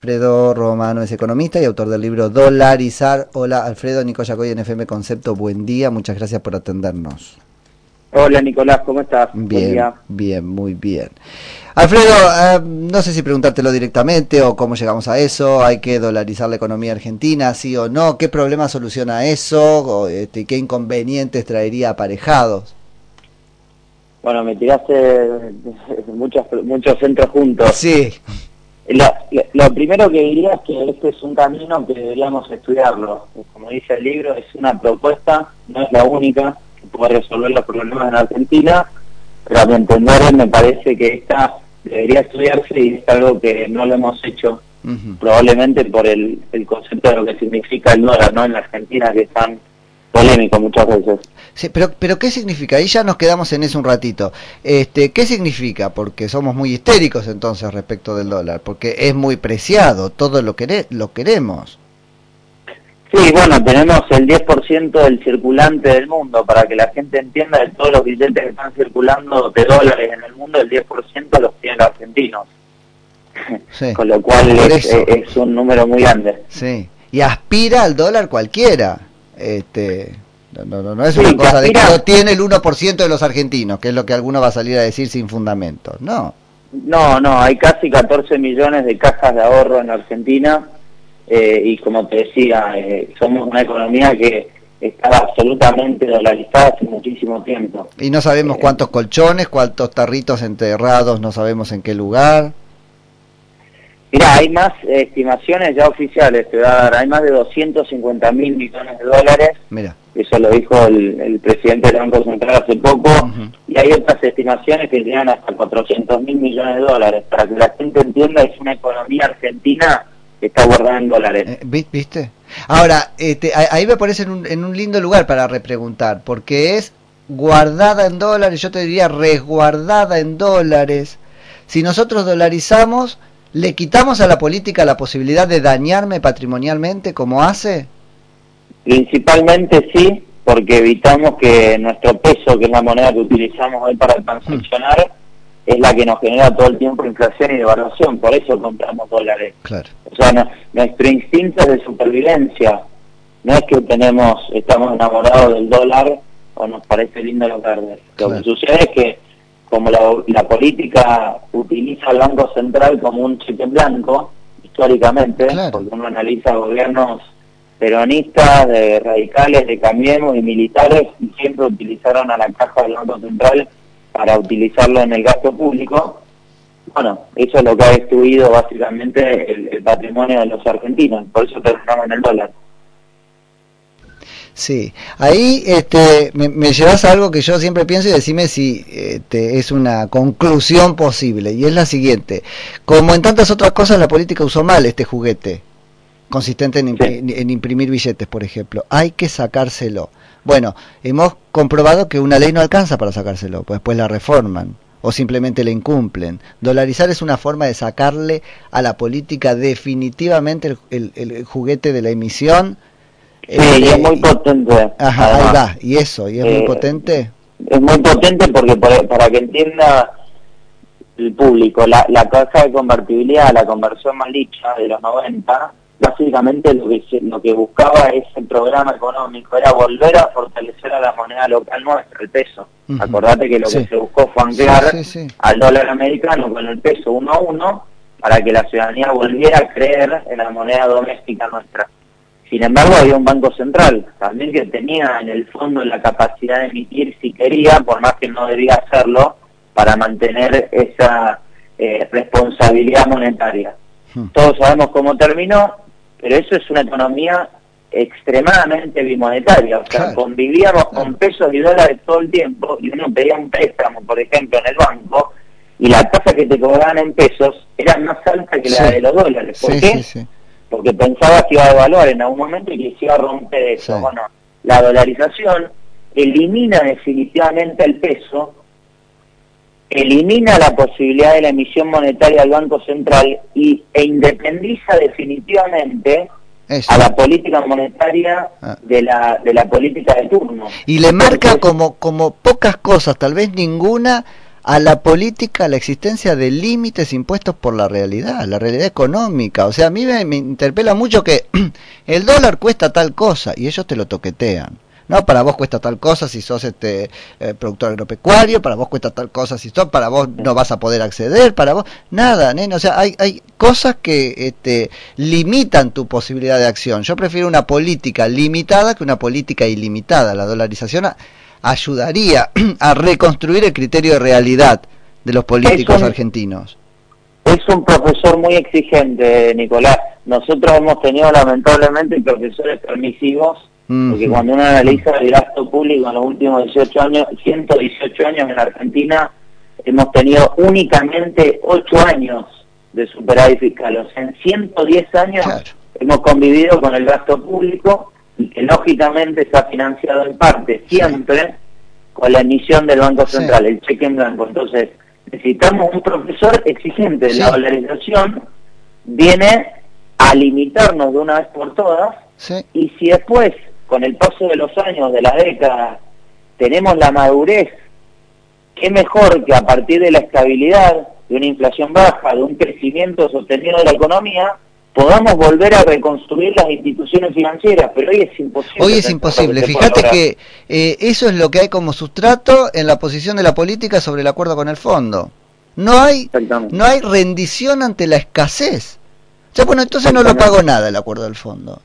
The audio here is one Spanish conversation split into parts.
Alfredo Romano es economista y autor del libro Dolarizar. Hola Alfredo, Nicolás Yacoy en FM Concepto, buen día, muchas gracias por atendernos. Hola Nicolás, ¿cómo estás? Bien, bien, muy bien. Alfredo, eh, no sé si preguntártelo directamente o cómo llegamos a eso, hay que dolarizar la economía argentina, sí o no, qué problema soluciona eso, o, este, qué inconvenientes traería aparejados. Bueno, me tiraste muchos, muchos centros juntos. Sí. Lo, primero que diría es que este es un camino que deberíamos estudiarlo. Como dice el libro, es una propuesta, no es la única que puede resolver los problemas en Argentina, pero a mi entender me parece que esta debería estudiarse y es algo que no lo hemos hecho, probablemente por el, el concepto de lo que significa el dólar ¿no? en la Argentina, que están polémico muchas veces. Sí, pero, pero ¿qué significa? Ahí ya nos quedamos en eso un ratito. Este, ¿Qué significa? Porque somos muy histéricos entonces respecto del dólar, porque es muy preciado, todo lo, que lo queremos. Sí, bueno, tenemos el 10% del circulante del mundo, para que la gente entienda de todos los billetes que están circulando de dólares en el mundo, el 10% los tienen los argentinos. Con lo cual es, es un número muy grande. Sí, y aspira al dólar cualquiera. Este, no, no, no es una cosa de que lo tiene el 1% de los argentinos, que es lo que alguno va a salir a decir sin fundamento. No. No, no, hay casi 14 millones de cajas de ahorro en Argentina eh, y como te decía, eh, somos una economía que estaba absolutamente dolarizada hace muchísimo tiempo. Y no sabemos eh, cuántos colchones, cuántos tarritos enterrados, no sabemos en qué lugar. Mira, hay más estimaciones ya oficiales, te va a dar, hay más de 250 mil millones de dólares. Mira. Eso lo dijo el, presidente del Banco Central hace poco. Y hay otras estimaciones que llegan hasta 400 mil millones de dólares. Para que la gente entienda, es una economía argentina que está guardada en dólares. Eh, ¿Viste? Ahora, este, ahí me parece en un, en un lindo lugar para repreguntar, porque es guardada en dólares, yo te diría resguardada en dólares. Si nosotros dolarizamos ¿Le quitamos a la política la posibilidad de dañarme patrimonialmente como hace? Principalmente sí, porque evitamos que nuestro peso, que es la moneda que utilizamos hoy para transaccionar, es la que nos genera todo el tiempo inflación y devaluación, por eso compramos dólares. Claro. O sea, nuestro instinto es de supervivencia, no es que tenemos, estamos enamorados del dólar o nos parece lindo los verdes. Lo que sucede es que como la, política utiliza al Banco Central como un cheque blanco, históricamente, porque uno analiza gobiernos peronistas, de radicales, de Cambiemos y militares, y siempre utilizaron a la caja del Banco Central para utilizarlo en el gasto público. Bueno, eso es lo que ha destruido básicamente el, el patrimonio de los argentinos, por eso terminamos en el dólar. Sí, ahí este, me, llevas a algo que yo siempre pienso y decime si este, es una conclusión posible. Y es la siguiente, como en tantas otras cosas la política usó mal este juguete, consistente en, en imprimir billetes, por ejemplo. Hay que sacárselo. Bueno, hemos comprobado que una ley no alcanza para sacárselo, pues después la reforman o simplemente la incumplen. Dolarizar es una forma de sacarle a la política definitivamente el juguete de la emisión Sí, y es muy potente. Ajá, ahí va, y eso, y es muy eh, potente. Es muy potente porque para, que entienda el público, la, la caja de convertibilidad, la conversión más licha de los 90, básicamente lo que, lo que buscaba ese programa económico era volver a fortalecer a la moneda local nuestra, el peso. Acordate que lo que se buscó fue anclar al dólar americano con el peso uno a uno para que la ciudadanía volviera a creer en la moneda doméstica nuestra. Sin embargo, había un banco central también que tenía en el fondo la capacidad de emitir si quería, por más que no debía hacerlo, para mantener esa eh, responsabilidad monetaria. Hmm. Todos sabemos cómo terminó, pero eso es una economía extremadamente bimonetaria, o sea, convivíamos con pesos y dólares todo el tiempo y uno pedía un préstamo, por ejemplo, en el banco, y la tasa que te cobraban en pesos era más alta que la de los dólares. ¿Por qué? Porque pensaba que iba a devaluar en algún momento y que se iba a romper eso. Bueno, la dolarización elimina definitivamente el peso, elimina la posibilidad de la emisión monetaria del Banco Central y, e independiza definitivamente a la política monetaria ah. de la, de la política de turno. Y le marca como, como pocas cosas, tal vez ninguna, a la política la existencia de límites impuestos por la realidad, la realidad económica. O sea, a mí me, interpela mucho que el dólar cuesta tal cosa y ellos te lo toquetean. No, para vos cuesta tal cosa si sos este eh, productor agropecuario, para vos cuesta tal cosa si sos, para vos no vas a poder acceder, para vos nada, nene, o sea, hay hay cosas que este limitan tu posibilidad de acción. Yo prefiero una política limitada que una política ilimitada. La dolarización ayudaría a reconstruir el criterio de realidad de los políticos un, argentinos. Es un profesor muy exigente, Nicolás. Nosotros hemos tenido lamentablemente profesores permisivos porque cuando uno analiza el gasto público en los últimos 18 años, 118 años en Argentina, hemos tenido únicamente 8 años de superávit fiscal. O sea, en 110 años hemos convivido con el gasto público y que lógicamente está financiado en parte siempre con la emisión del Banco Central, el cheque en blanco. Entonces, necesitamos un profesor exigente. La valorización viene a limitarnos de una vez por todas y si después con el paso de los años, de las décadas, tenemos la madurez, qué mejor que a partir de la estabilidad, de una inflación baja, de un crecimiento sostenido de la economía, podamos volver a reconstruir las instituciones financieras, pero hoy es imposible. Hoy es imposible. Fíjate que eh, eso es lo que hay como sustrato en la posición de la política sobre el acuerdo con el fondo. No hay, no hay rendición ante la escasez. Ya bueno, entonces no lo pago nada el acuerdo del fondo.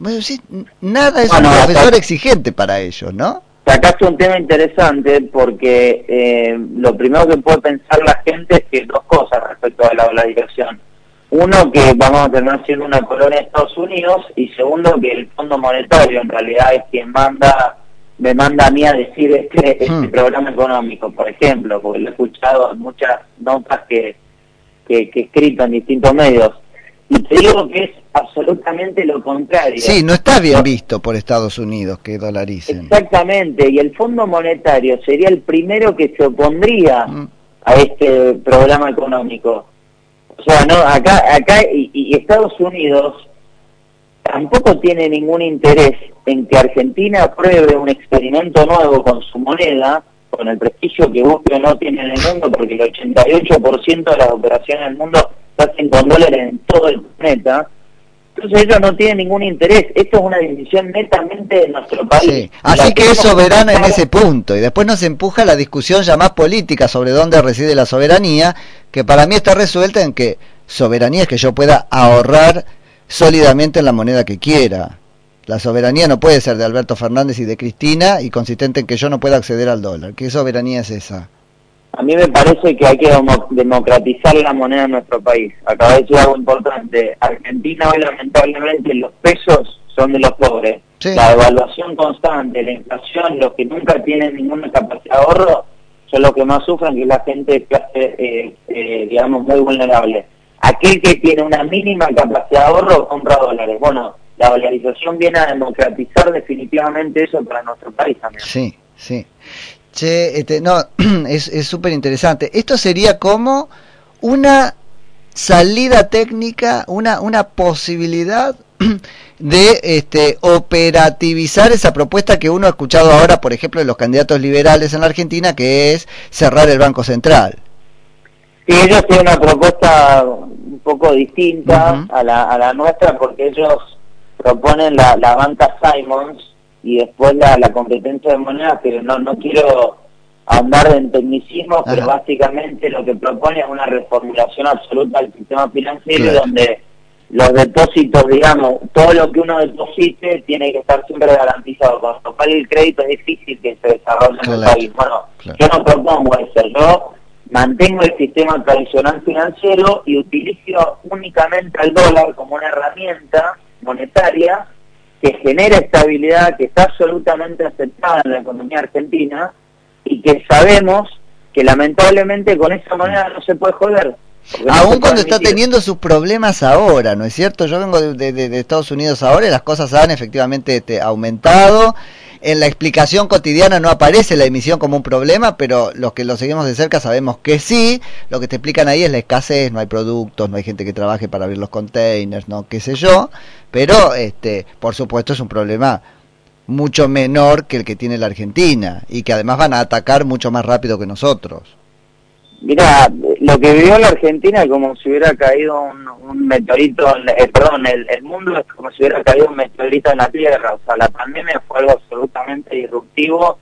nada es un profesor exigente para ellos, ¿no? Sacaste un tema interesante porque eh, lo primero que puede pensar la gente es que dos cosas respecto a la dolarización. Uno, que vamos a terminar siendo una colonia de Estados Unidos y segundo, que el Fondo Monetario en realidad es quien manda me manda a mí a decir este, este hmm. programa económico, por ejemplo, porque lo he escuchado en muchas notas que, que, que he escrito en distintos medios y te digo que es absolutamente lo contrario. Sí, no está bien visto por Estados Unidos que dolaricen. Exactamente, y el Fondo Monetario sería el primero que se opondría mm. a este programa económico. O sea, no, acá, acá y, Estados Unidos tampoco tiene ningún interés en que Argentina apruebe un experimento nuevo con su moneda, con el prestigio que busque no tiene en el mundo, porque el 88% de las operaciones del mundo hacen con dólares en todo el planeta. Entonces ellos no tienen ningún interés. Esto es una decisión netamente de nuestro país. Así que, es soberana en ese punto. Y después nos empuja la discusión ya más política sobre dónde reside la soberanía, que para mí está resuelta en que soberanía es que yo pueda ahorrar sólidamente en la moneda que quiera. La soberanía no puede ser de Alberto Fernández y de Cristina y consistente en que yo no pueda acceder al dólar. ¿Qué soberanía es esa? A mí me parece que hay que democratizar la moneda en nuestro país. Acaba de decir algo importante. Argentina hoy lamentablemente los pesos son de los pobres. La devaluación constante, la inflación, los que nunca tienen ninguna capacidad de ahorro, son los que más sufren, que la gente es clase, eh, eh, digamos, muy vulnerable. Aquel que tiene una mínima capacidad de ahorro compra dólares. Bueno, la dolarización viene a democratizar definitivamente eso para nuestro país también. Sí, sí. Che, este, no, es súper interesante. Esto sería como una salida técnica, una, una posibilidad de este, operativizar esa propuesta que uno ha escuchado ahora, por ejemplo, de los candidatos liberales en la Argentina, que es cerrar el Banco Central. Sí, ellos tienen una propuesta un poco distinta a, la, a la nuestra porque ellos proponen la, la banca Simons, y después la, la competencia de moneda, pero no, no quiero ahondar en tecnicismo, pero básicamente lo que propone es una reformulación absoluta del sistema financiero donde los depósitos, digamos, todo lo que uno deposite tiene que estar siempre garantizado, con lo cual el crédito es difícil que se desarrolle en el país. Bueno, yo no propongo eso, yo mantengo el sistema tradicional financiero y utilizo únicamente al dólar como una herramienta monetaria que genera estabilidad, que está absolutamente aceptada en la economía argentina y que sabemos que lamentablemente con esa moneda no se puede joder. Aún cuando está teniendo sus problemas ahora, ¿no es cierto? Yo vengo de, Estados Unidos ahora y las cosas han efectivamente este, aumentado en la explicación cotidiana no aparece la emisión como un problema, pero los que lo seguimos de cerca sabemos que sí. Lo que te explican ahí es la escasez, no hay productos, no hay gente que trabaje para abrir los containers, no qué sé yo. Pero, este, por supuesto, es un problema mucho menor que el que tiene la Argentina y que además van a atacar mucho más rápido que nosotros. Mira, lo que vivió la Argentina es como si hubiera caído un, meteorito, eh, perdón, el, el, mundo es como si hubiera caído un meteorito en la Tierra. O sea, la pandemia fue algo absolutamente disruptivo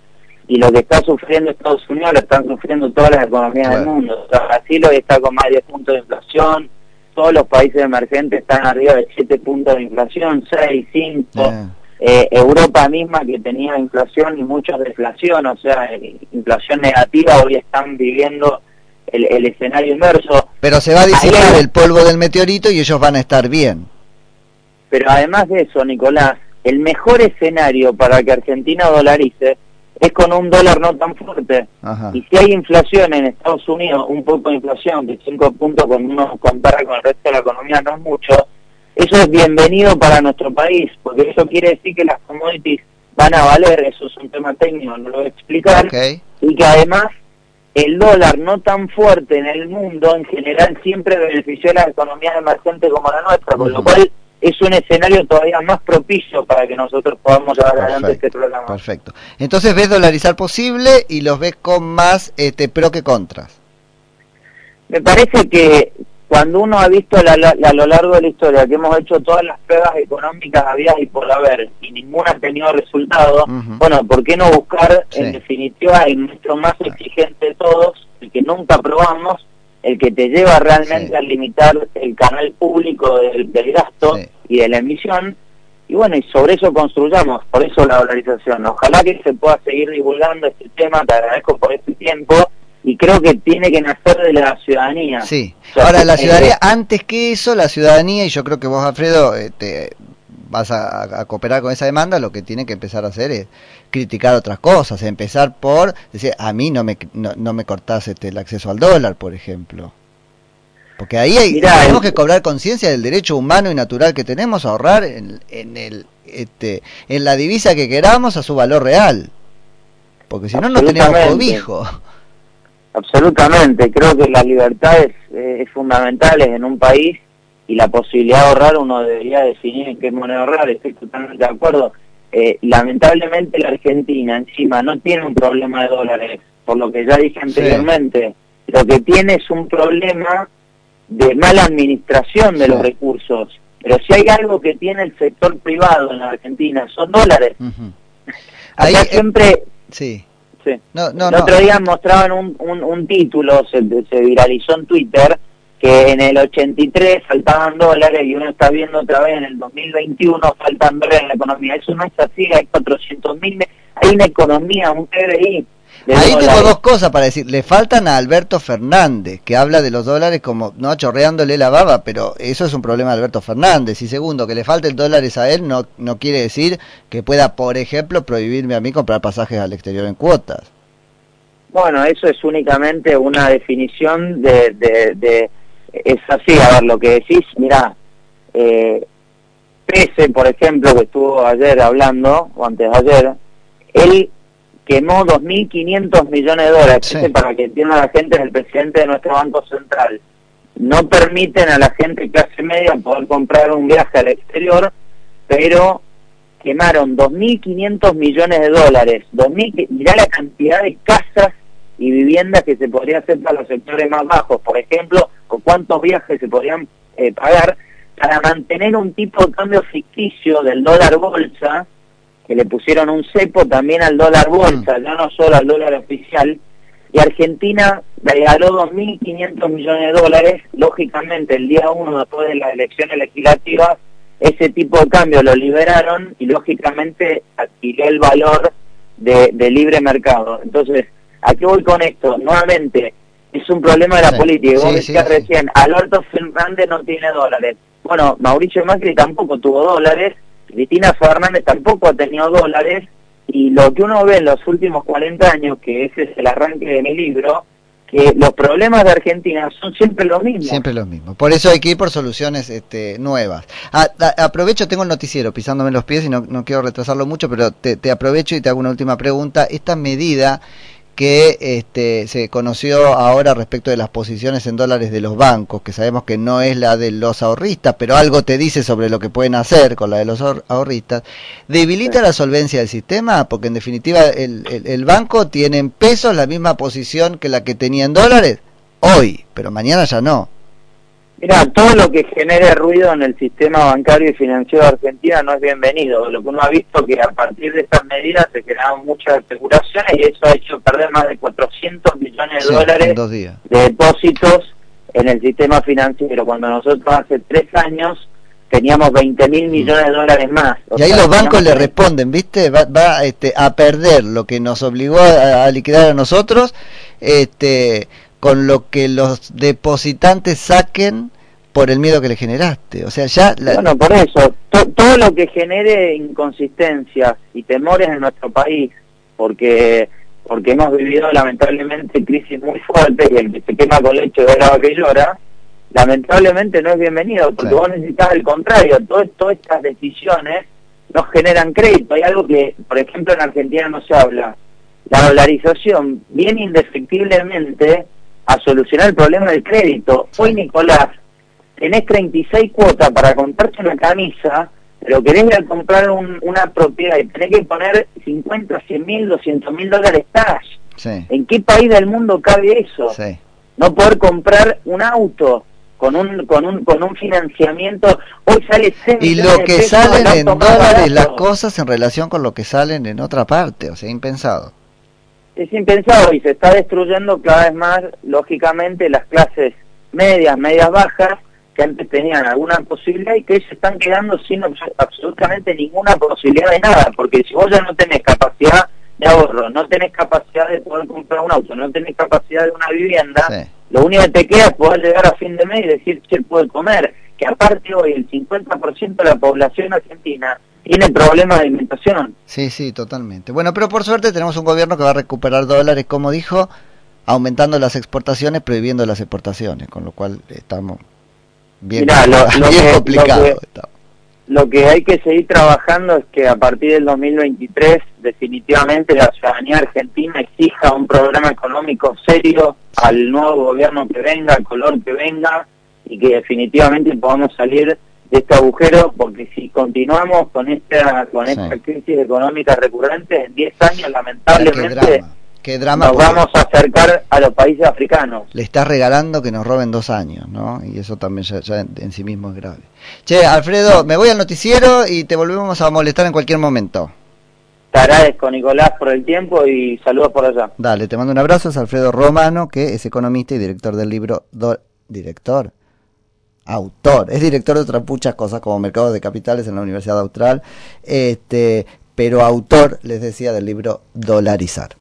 y lo que está sufriendo Estados Unidos lo están sufriendo todas las economías del mundo. O sea, Brasil hoy está con más de 10 puntos de inflación, todos los países emergentes están arriba de 7 puntos de inflación, 6, 5. Eh, Europa misma que tenía inflación y mucha deflación, o sea, eh, inflación negativa, hoy están viviendo el, escenario inverso. Pero se va a disipar el polvo del meteorito y ellos van a estar bien. Pero además de eso, Nicolás, el mejor escenario para que Argentina dolarice es con un dólar no tan fuerte. Y si hay inflación en Estados Unidos, un poco de inflación, de 5 puntos cuando uno compara con el resto de la economía, no es mucho, eso es bienvenido para nuestro país, porque eso quiere decir que las commodities van a valer, eso es un tema técnico, no lo voy a explicar, y que además el dólar no tan fuerte en el mundo en general siempre benefició a las economías emergentes como la nuestra, con lo cual es un escenario todavía más propicio para que nosotros podamos llevar adelante este programa. Perfecto. Entonces ves dolarizar posible y los ves con más este, pro que contras. Me parece que cuando uno ha visto a lo largo de la historia que hemos hecho todas las pruebas económicas habidas y por haber y ninguna ha tenido resultado, bueno, ¿por qué no buscar en definitiva el nuestro más exigente de todos, el que nunca probamos, el que te lleva realmente a limitar el canal público del, gasto y de la emisión? Y bueno, y sobre eso construyamos, por eso la dolarización. Ojalá que se pueda seguir divulgando este tema, te agradezco por este tiempo y creo que tiene que nacer de la ciudadanía. Sí. Ahora, la ciudadanía, antes que eso, la ciudadanía, y yo creo que vos, Alfredo, te vas a, cooperar con esa demanda, lo que tiene que empezar a hacer es criticar otras cosas, empezar por decir, a mí no me, no, me cortás este, el acceso al dólar, por ejemplo. Porque ahí hay, tenemos que cobrar conciencia del derecho humano y natural que tenemos a ahorrar en, en, el, este, en la divisa que queramos a su valor real. Porque si no, no tenemos cobijo. Absolutamente, creo que las libertades eh, es fundamentales en un país y la posibilidad de ahorrar uno debería definir en qué moneda ahorrar, estoy totalmente de acuerdo. Eh, lamentablemente la Argentina encima no tiene un problema de dólares, por lo que ya dije anteriormente, lo que tiene es un problema de mala administración de los recursos, pero si hay algo que tiene el sector privado en la Argentina son dólares. Ahí, eh, siempre... Sí Sí. No, no, el otro día mostraban un, un, título, se, se, viralizó en Twitter, que en el 83 faltaban dólares y uno está viendo otra vez en el 2021 faltan dólares en la economía. Eso no es así, hay 400 mil, hay una economía, un PBI Ahí tengo dos cosas para decir. Le faltan a Alberto Fernández, que habla de los dólares como no chorreándole la baba, pero eso es un problema de Alberto Fernández. Y segundo, que le falten dólares a él no, no quiere decir que pueda, por ejemplo, prohibirme a mí comprar pasajes al exterior en cuotas. Bueno, eso es únicamente una definición de... de, es así, a ver, lo que decís, mira, eh, Pese, por ejemplo, que estuvo ayer hablando, o antes de ayer, él quemó 2.500 millones de dólares. Para que entienda la gente, es el presidente de nuestro Banco Central. No permiten a la gente clase media poder comprar un viaje al exterior, pero quemaron 2.500 millones de dólares. 2000, mirá la cantidad de casas y viviendas que se podría hacer para los sectores más bajos, por ejemplo, o cuántos viajes se podrían eh, pagar para mantener un tipo de cambio ficticio del dólar bolsa que le pusieron un cepo también al dólar bolsa, ya no solo al dólar oficial, y Argentina regaló 2.500 millones de dólares, lógicamente el día uno después de las elecciones legislativas, ese tipo de cambio lo liberaron y lógicamente adquirió el valor de, libre mercado. Entonces, ¿a qué voy con esto? Nuevamente, es un problema de la política. Vos decías recién, Alberto Fernández no tiene dólares. Bueno, Mauricio Macri tampoco tuvo dólares, Cristina Fernández tampoco ha tenido dólares y lo que uno ve en los últimos 40 años, que ese es el arranque de mi libro, que los problemas de Argentina son siempre los mismos. Siempre los mismos. Por eso hay que ir por soluciones este, nuevas. aprovecho, tengo el noticiero pisándome los pies y no, no quiero retrasarlo mucho, pero te aprovecho y te hago una última pregunta. Esta medida que este, se conoció ahora respecto de las posiciones en dólares de los bancos, que sabemos que no es la de los ahorristas, pero algo te dice sobre lo que pueden hacer con la de los ahorristas, debilita la solvencia del sistema, porque en definitiva el, el, banco tiene en pesos la misma posición que la que tenía en dólares. hoy, pero mañana ya no. Mira, todo lo que genere ruido en el sistema bancario y financiero de Argentina no es bienvenido. Lo que uno ha visto que a partir de estas medidas se generaron muchas especulaciones y eso ha hecho perder más de 400 millones de dólares de depósitos en el sistema financiero, cuando nosotros hace tres años teníamos 20 mil mm. millones de dólares más. y ahí los bancos le responden, ¿viste? Va, va este, a perder lo que nos obligó a, a liquidar a nosotros, este con lo que los depositantes saquen por el miedo que le generaste. O sea, ya... Bueno, por eso, todo lo que genere inconsistencias y temores en nuestro país, porque porque hemos vivido lamentablemente crisis muy fuertes y el que se quema con leche de la que llora, lamentablemente no es bienvenido, porque vos necesitas el contrario, todas estas decisiones no generan crédito. Hay algo que, por ejemplo, en Argentina no se habla. La dolarización viene indefectiblemente a solucionar el problema del crédito. Hoy, Nicolás, tenés 36 cuotas para comprarte una camisa, pero querés ir a comprar una propiedad y tenés que poner 50, 100 mil, 200 mil dólares cash. ¿En qué país del mundo cabe eso? No poder comprar un auto con un con un con un financiamiento hoy sale y lo que salen en dólares las cosas en relación con lo que salen en otra parte o sea impensado es impensado y se está destruyendo cada vez más, lógicamente, las clases medias, medias bajas, que antes tenían alguna posibilidad y que se están quedando sin absolutamente ninguna posibilidad de nada, porque si vos ya no tenés capacidad de ahorro, no tenés capacidad de poder comprar un auto, no tenés capacidad de una vivienda, lo único que te queda es poder llegar a fin de mes y decir, che, puede comer, que aparte hoy el 50% de la población argentina tiene problemas de alimentación. Sí, sí, totalmente. Bueno, pero por suerte tenemos un gobierno que va a recuperar dólares, como dijo, aumentando las exportaciones, prohibiendo las exportaciones, con lo cual estamos bien, complicados. Lo, que, hay que seguir trabajando es que a partir del 2023 definitivamente la ciudadanía argentina exija un programa económico serio al nuevo gobierno que venga, al color que venga, y que definitivamente podamos salir de este agujero, porque si continuamos con esta con esta crisis económica recurrente, en 10 años lamentablemente qué drama, nos vamos a acercar a los países africanos. Le está regalando que nos roben dos años, ¿no? Y eso también ya, en, sí mismo es grave. Che, Alfredo, me voy al noticiero y te volvemos a molestar en cualquier momento. Te agradezco, Nicolás, por el tiempo y saludos por allá. Dale, te mando un abrazo. Es Alfredo Romano, que es economista y director del libro... ¿Director? autor, es director de otras muchas cosas como Mercado de Capitales en la Universidad Austral, este, pero autor, les decía, del libro Dolarizar.